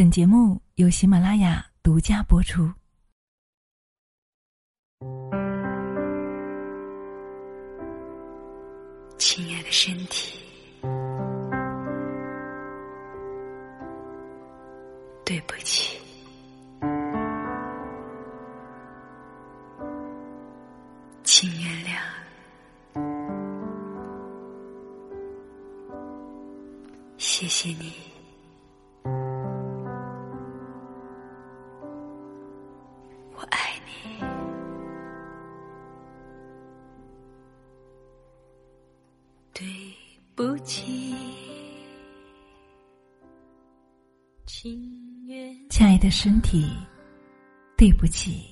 本节目由喜马拉雅独家播出。亲爱的身体，对不起，对不起，请原亲爱的身体，对不起，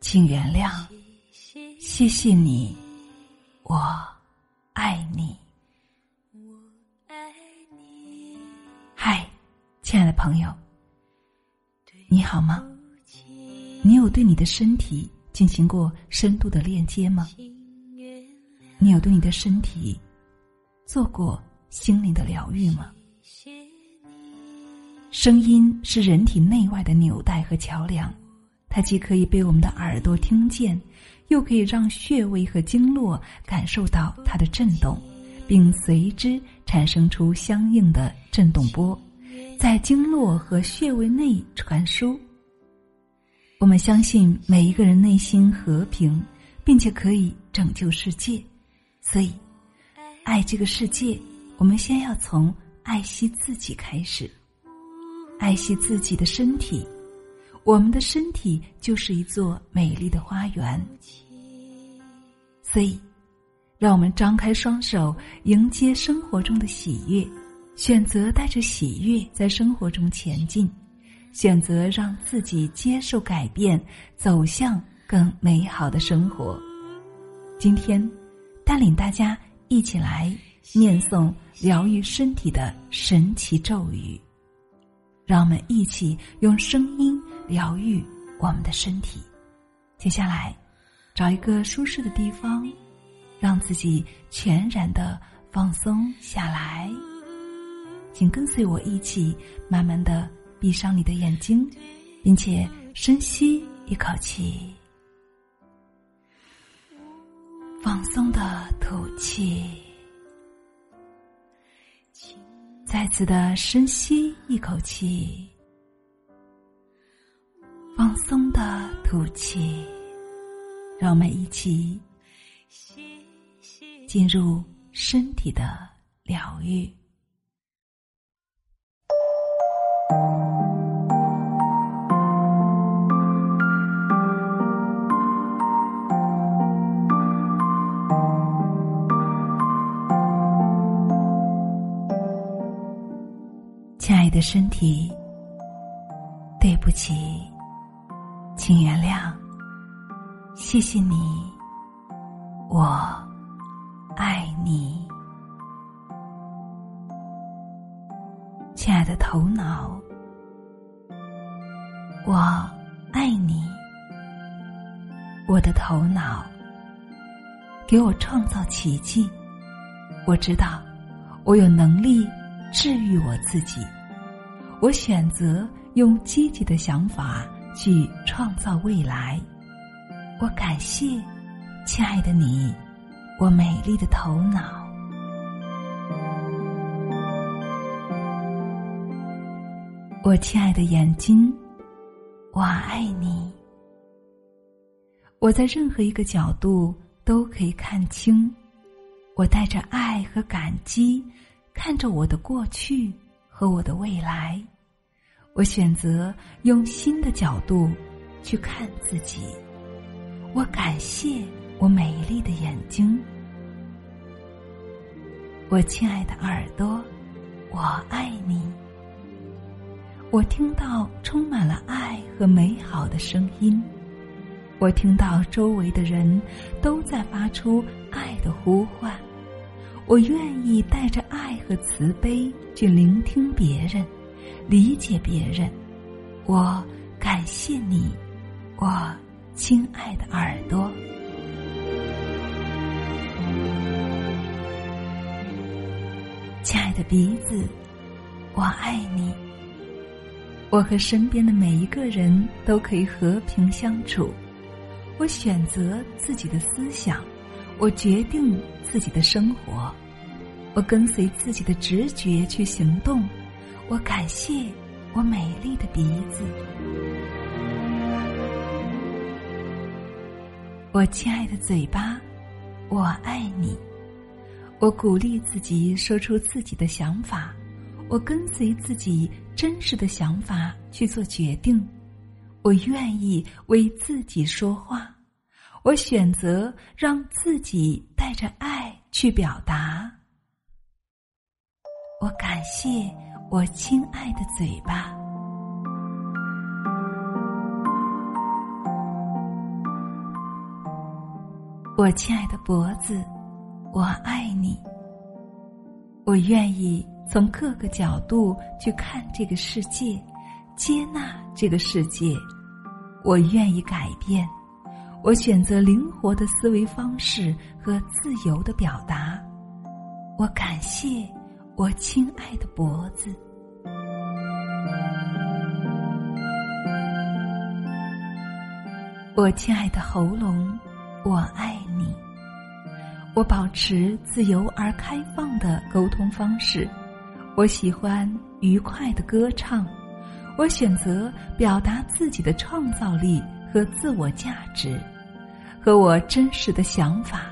请原谅，谢谢你，我爱你。我爱你。嗨，亲爱的朋友，你好吗？你有对你的身体进行过深度的链接吗？你有对你的身体做过心灵的疗愈吗？声音是人体内外的纽带和桥梁，它既可以被我们的耳朵听见，又可以让穴位和经络感受到它的震动，并随之产生出相应的震动波，在经络和穴位内传输。我们相信每一个人内心和平，并且可以拯救世界，所以爱这个世界，我们先要从爱惜自己开始。爱惜自己的身体，我们的身体就是一座美丽的花园。所以，让我们张开双手，迎接生活中的喜悦，选择带着喜悦在生活中前进，选择让自己接受改变，走向更美好的生活。今天，带领大家一起来念诵疗愈身体的神奇咒语。让我们一起用声音疗愈我们的身体。接下来，找一个舒适的地方，让自己全然的放松下来。请跟随我一起，慢慢的闭上你的眼睛，并且深吸一口气，放松的吐气。再次的深吸一口气，放松的吐气，让我们一起进入身体的疗愈。的身体，对不起，请原谅，谢谢你，我爱你。亲爱的头脑，我爱你。我的头脑，给我创造奇迹。我知道，我有能力治愈我自己。我选择用积极的想法去创造未来。我感谢，亲爱的你，我美丽的头脑。我亲爱的眼睛，我爱你。我在任何一个角度都可以看清。我带着爱和感激，看着我的过去和我的未来。我选择用新的角度去看自己。我感谢我美丽的眼睛，我亲爱的耳朵，我爱你。我听到充满了爱和美好的声音，我听到周围的人都在发出爱的呼唤。我愿意带着和慈悲去聆听别人，理解别人。我感谢你，我亲爱的耳朵。亲爱的鼻子，我爱你。我和身边的每一个人都可以和平相处。我选择自己的思想，我决定自己的生活，我跟随自己的直觉去行动。我感谢我美丽的鼻子，我亲爱的嘴巴，我爱你。我鼓励自己说出自己的想法，我跟随自己真实的想法去做决定。我愿意为自己说话，我选择让自己带着爱去表达。我感谢我亲爱的嘴巴，我亲爱的脖子。我爱你，我愿意从各个角度去看这个世界，接纳这个世界。我愿意改变，我选择灵活的思维方式和自由的表达。我感谢我亲爱的脖子，我亲爱的喉咙，我爱你。我保持自由而开放的沟通方式，我喜欢愉快的歌唱，我选择表达自己的创造力和自我价值，和我真实的想法。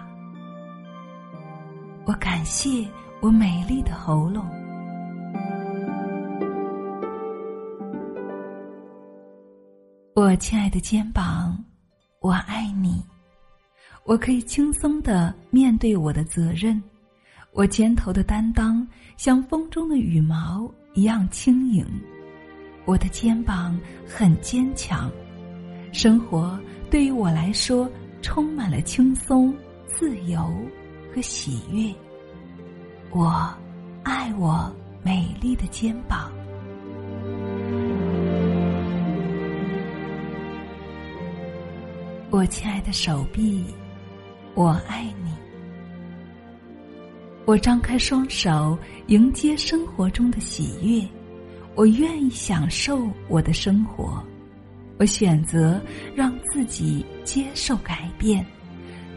我感谢我美丽的喉咙，我亲爱的肩膀，我爱你。我可以轻松的面对我的责任，我肩头的担当像风中的羽毛一样轻盈，我的肩膀很坚强，生活对于我来说充满了轻松、自由和喜悦。我爱我美丽的肩膀，我亲爱的手臂。我爱你，我张开双手迎接生活中的喜悦，我愿意享受我的生活，我选择让自己接受改变，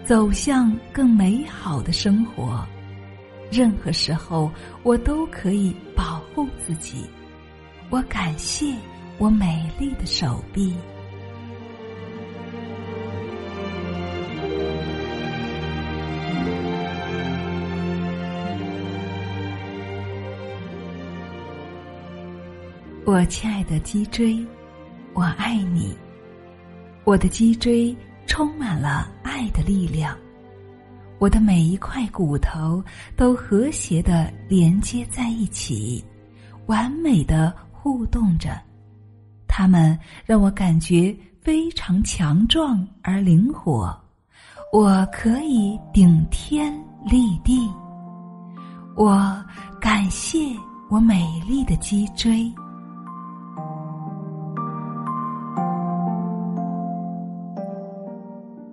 走向更美好的生活。任何时候，我都可以保护自己。我感谢我美丽的手臂。我亲爱的脊椎，我爱你。我的脊椎充满了爱的力量，我的每一块骨头都和谐的连接在一起，完美的互动着。它们让我感觉非常强壮而灵活，我可以顶天立地。我感谢我美丽的脊椎。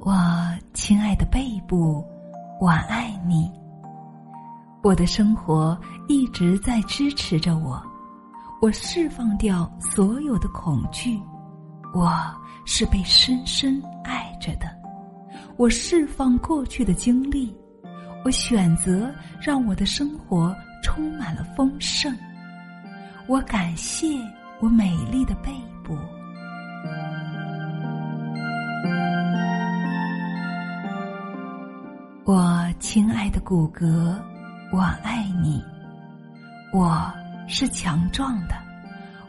我亲爱的背部，我爱你。我的生活一直在支持着我，我释放掉所有的恐惧，我是被深深爱着的。我释放过去的经历，我选择让我的生活充满了丰盛。我感谢我美丽的背部。我亲爱的骨骼，我爱你。我是强壮的，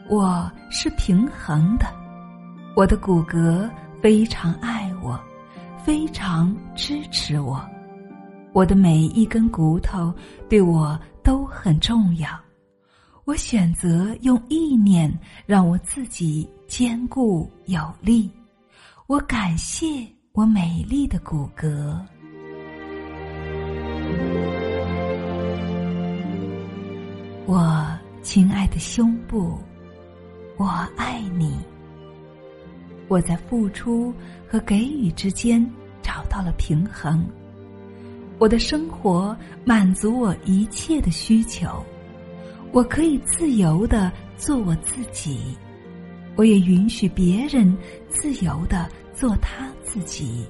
我是平衡的。我的骨骼非常爱我，非常支持我。我的每一根骨头对我都很重要。我选择用意念让我自己坚固有力。我感谢我美丽的骨骼。亲爱的胸部，我爱你。我在付出和给予之间找到了平衡。我的生活满足我一切的需求，我可以自由的做我自己。我也允许别人自由的做他自己。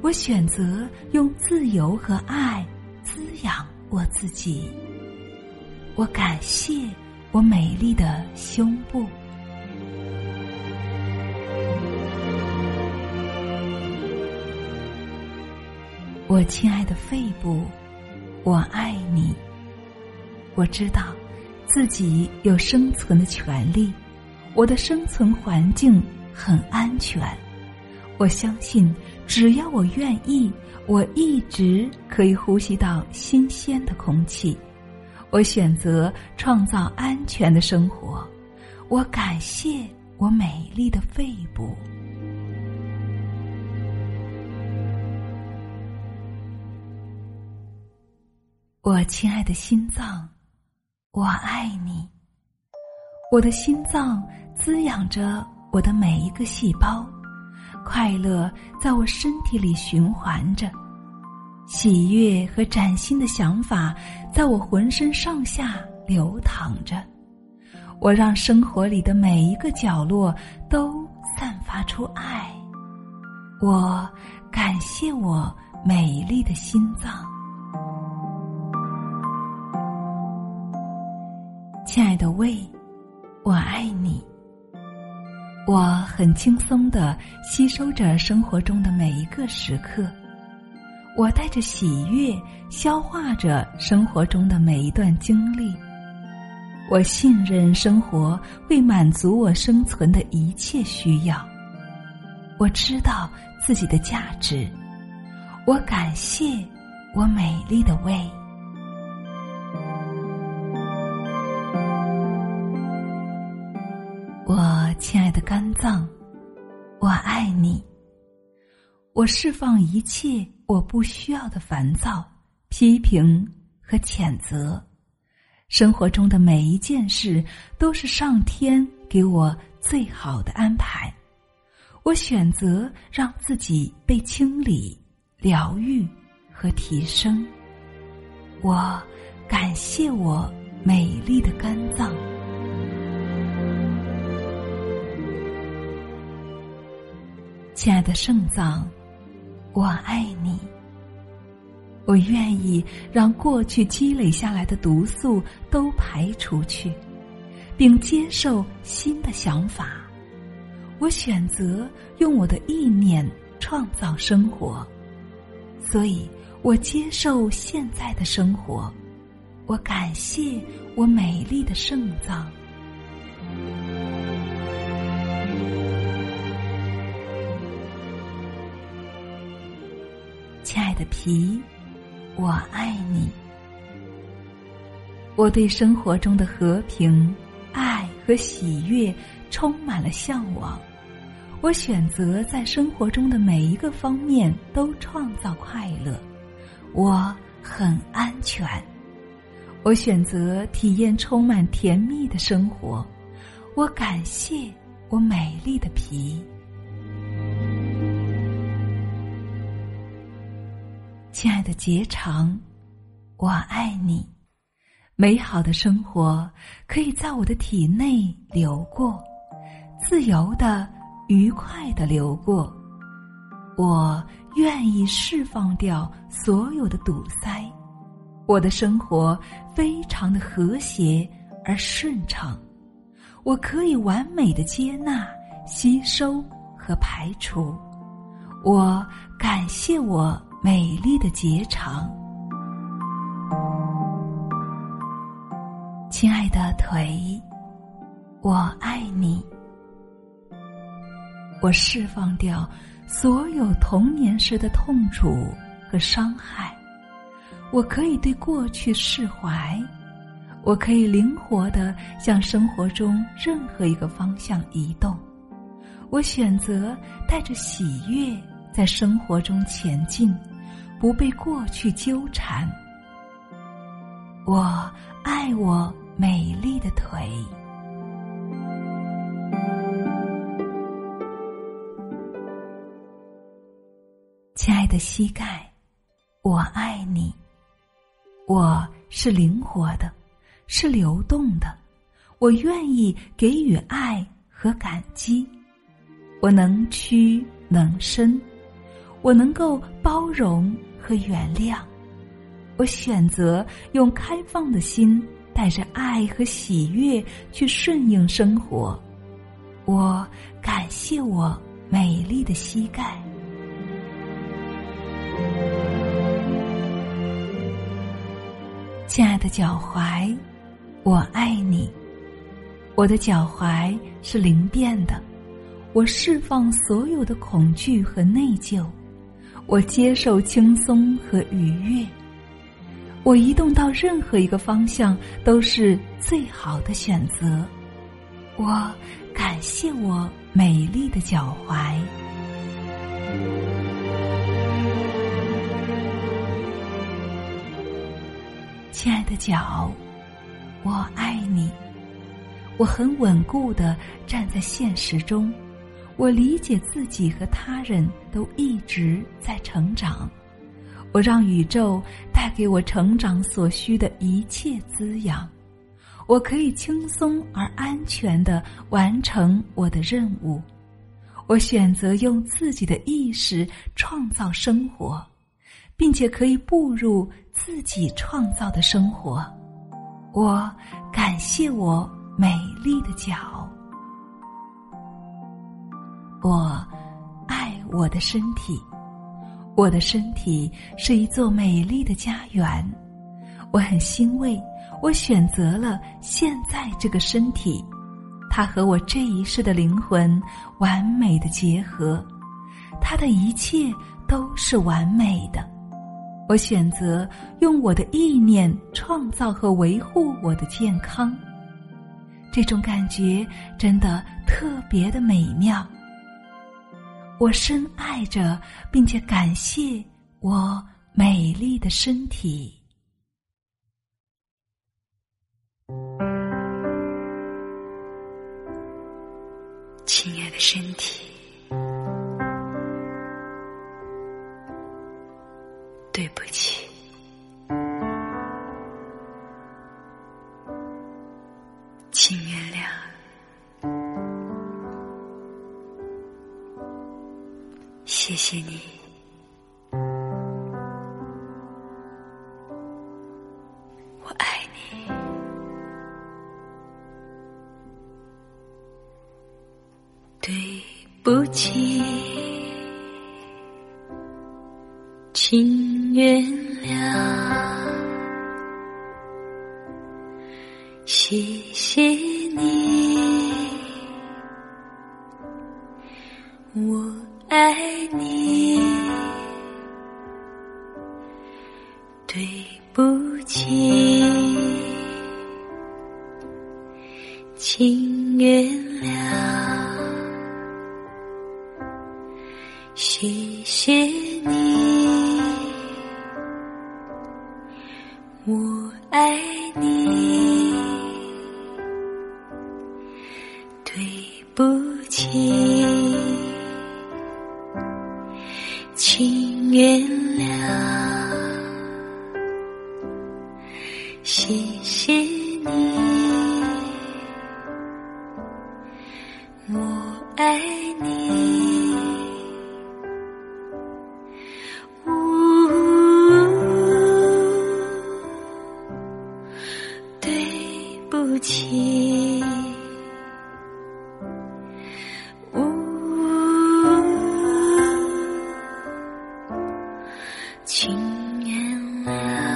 我选择用自由和爱滋养我自己。我感谢我美丽的胸部。我亲爱的肺部，我爱你。我知道自己有生存的权利，我的生存环境很安全。我相信，只要我愿意，我一直可以呼吸到新鲜的空气。我选择创造安全的生活。我感谢我美丽的肺部。我亲爱的心脏，我爱你。我的心脏滋养着我的每一个细胞，快乐在我身体里循环着，喜悦和崭新的想法在我浑身上下流淌着。我让生活里的每一个角落都散发出爱。我感谢我美丽的心脏。亲爱的胃，我爱你。我很轻松的吸收着生活中的每一个时刻，我带着喜悦消化着生活中的每一段经历。我信任生活会满足我生存的一切需要。我知道自己的价值。我感谢我美丽的胃。我亲爱的肝脏，我爱你。我释放一切我不需要的烦躁、批评和谴责。生活中的每一件事都是上天给我最好的安排。我选择让自己被清理、疗愈和提升。我感谢我美丽的肝脏。亲爱的肾脏，我爱你。我愿意让过去积累下来的毒素都排出去，并接受新的想法。我选择用我的意念创造生活，所以我接受现在的生活。我感谢我美丽的肾脏。的皮，我爱你。我对生活中的和平、爱和喜悦充满了向往。我选择在生活中的每一个方面都创造快乐。我很安全。我选择体验充满甜蜜的生活。我感谢我美丽的皮。亲爱的结肠，我爱你。美好的生活可以在我的体内流过，自由的、愉快的流过。我愿意释放掉所有的堵塞，我的生活非常的和谐而顺畅。我可以完美的接纳、吸收和排除。我感谢我。美丽的结肠，亲爱的腿，我爱你。我释放掉所有童年时的痛楚和伤害，我可以对过去释怀，我可以灵活的向生活中任何一个方向移动。我选择带着喜悦在生活中前进。不被过去纠缠。我爱我美丽的腿，亲爱的膝盖，我爱你。我是灵活的，是流动的，我愿意给予爱和感激。我能屈能伸，我能够包容和原谅。我选择用开放的心，带着爱和喜悦去顺应生活。我感谢我美丽的膝盖，亲爱的脚踝，我爱你。我的脚踝是灵便的，我释放所有的恐惧和内疚，我接受轻松和愉悦。我移动到任何一个方向都是最好的选择。我感谢我美丽的脚踝，亲爱的脚，我爱你。我很稳固的站在现实中，我理解自己和他人都一直在成长。我让宇宙带给我成长所需的一切滋养，我可以轻松而安全的完成我的任务。我选择用自己的意识创造生活，并且可以步入自己创造的生活。我感谢我美丽的脚，我爱我的身体。我的身体是一座美丽的家园，我很欣慰，我选择了现在这个身体，它和我这一世的灵魂完美的结合，它的一切都是完美的。我选择用我的意念创造和维护我的健康，这种感觉真的特别的美妙。我深爱着，并且感谢我美丽的身体，亲爱的身体，对不起，凉嘻嘻对不起。请原谅，请原谅。